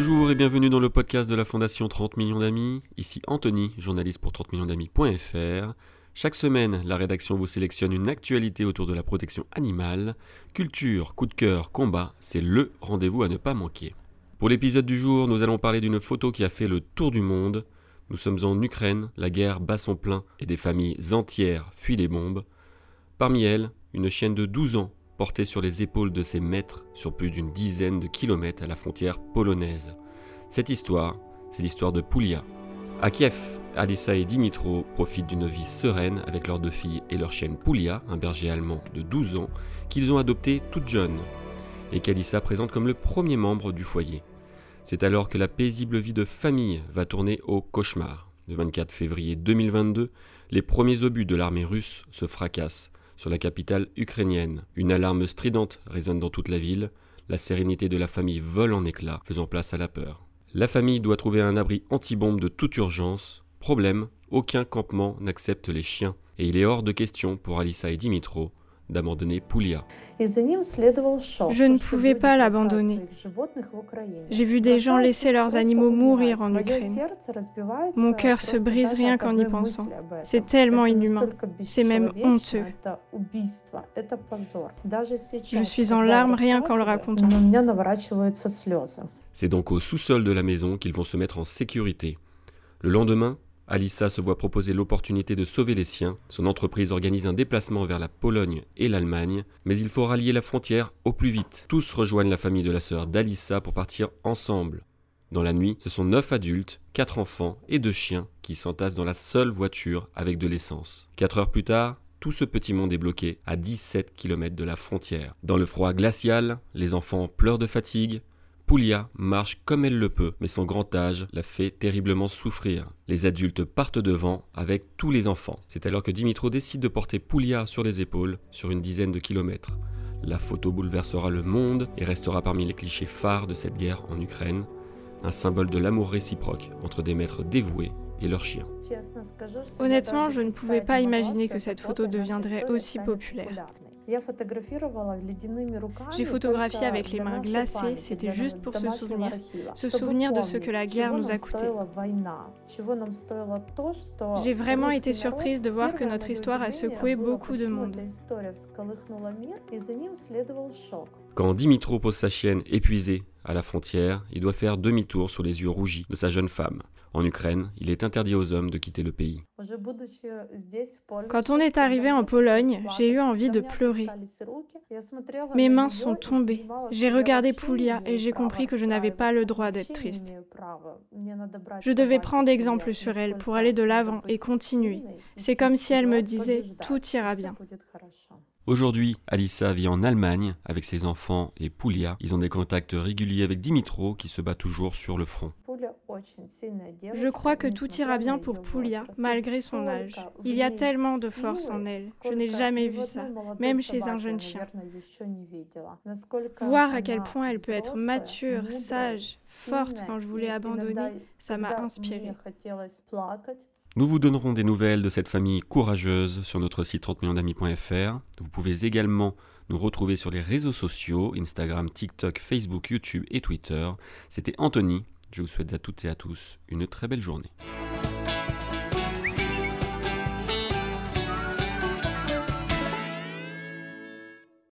Bonjour et bienvenue dans le podcast de la Fondation 30 millions d'amis. Ici Anthony, journaliste pour 30 millions d'amis.fr. Chaque semaine, la rédaction vous sélectionne une actualité autour de la protection animale. Culture, coup de cœur, combat, c'est LE rendez-vous à ne pas manquer. Pour l'épisode du jour, nous allons parler d'une photo qui a fait le tour du monde. Nous sommes en Ukraine, la guerre bat son plein et des familles entières fuient les bombes. Parmi elles, une chienne de 12 ans portée sur les épaules de ses maîtres sur plus d'une dizaine de kilomètres à la frontière polonaise. Cette histoire, c'est l'histoire de Poulia. À Kiev, Alissa et Dimitro profitent d'une vie sereine avec leurs deux filles et leur chienne Poulia, un berger allemand de 12 ans, qu'ils ont adopté toute jeune, et qu'Alissa présente comme le premier membre du foyer. C'est alors que la paisible vie de famille va tourner au cauchemar. Le 24 février 2022, les premiers obus de l'armée russe se fracassent sur la capitale ukrainienne. Une alarme stridente résonne dans toute la ville. La sérénité de la famille vole en éclats, faisant place à la peur. La famille doit trouver un abri anti-bombe de toute urgence. Problème, aucun campement n'accepte les chiens. Et il est hors de question pour Alissa et Dimitro d'abandonner Poulia. Je ne pouvais pas l'abandonner. J'ai vu des gens laisser leurs animaux mourir en Ukraine. Mon cœur se brise rien qu'en y pensant. C'est tellement inhumain. C'est même honteux. Je suis en larmes rien qu'en le racontant. C'est donc au sous-sol de la maison qu'ils vont se mettre en sécurité. Le lendemain, Alissa se voit proposer l'opportunité de sauver les siens. Son entreprise organise un déplacement vers la Pologne et l'Allemagne, mais il faut rallier la frontière au plus vite. Tous rejoignent la famille de la sœur d'Alissa pour partir ensemble. Dans la nuit, ce sont neuf adultes, quatre enfants et deux chiens qui s'entassent dans la seule voiture avec de l'essence. Quatre heures plus tard, tout ce petit monde est bloqué à 17 km de la frontière. Dans le froid glacial, les enfants pleurent de fatigue, Poulia marche comme elle le peut, mais son grand âge la fait terriblement souffrir. Les adultes partent devant avec tous les enfants. C'est alors que Dimitro décide de porter Poulia sur les épaules sur une dizaine de kilomètres. La photo bouleversera le monde et restera parmi les clichés phares de cette guerre en Ukraine, un symbole de l'amour réciproque entre des maîtres dévoués et leurs chiens. Honnêtement, je ne pouvais pas imaginer que cette photo deviendrait aussi populaire. J'ai photographié avec les mains glacées, c'était juste pour se souvenir, se souvenir de ce que la guerre nous a coûté. J'ai vraiment été surprise de voir que notre histoire a secoué beaucoup de monde. Quand Dimitro pose sa chienne épuisée à la frontière, il doit faire demi-tour sur les yeux rougis de sa jeune femme. En Ukraine, il est interdit aux hommes de quitter le pays. Quand on est arrivé en Pologne, j'ai eu envie de pleurer. Mes mains sont tombées. J'ai regardé Poulia et j'ai compris que je n'avais pas le droit d'être triste. Je devais prendre exemple sur elle pour aller de l'avant et continuer. C'est comme si elle me disait ⁇ Tout ira bien ⁇ Aujourd'hui, Alissa vit en Allemagne avec ses enfants et Poulia. Ils ont des contacts réguliers avec Dimitro qui se bat toujours sur le front. Je crois que tout ira bien pour Poulia, malgré son âge. Il y a tellement de force en elle. Je n'ai jamais vu ça, même chez un jeune chien. Voir à quel point elle peut être mature, sage, forte quand je voulais abandonner, ça m'a inspirée. Nous vous donnerons des nouvelles de cette famille courageuse sur notre site 30 millionsdamis.fr. Vous pouvez également nous retrouver sur les réseaux sociaux, Instagram, TikTok, Facebook, YouTube et Twitter. C'était Anthony. Je vous souhaite à toutes et à tous une très belle journée.